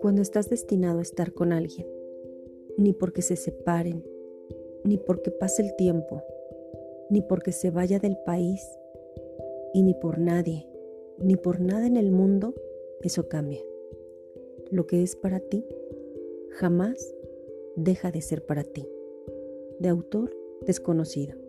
Cuando estás destinado a estar con alguien, ni porque se separen, ni porque pase el tiempo, ni porque se vaya del país, y ni por nadie, ni por nada en el mundo, eso cambia. Lo que es para ti, jamás deja de ser para ti. De autor desconocido.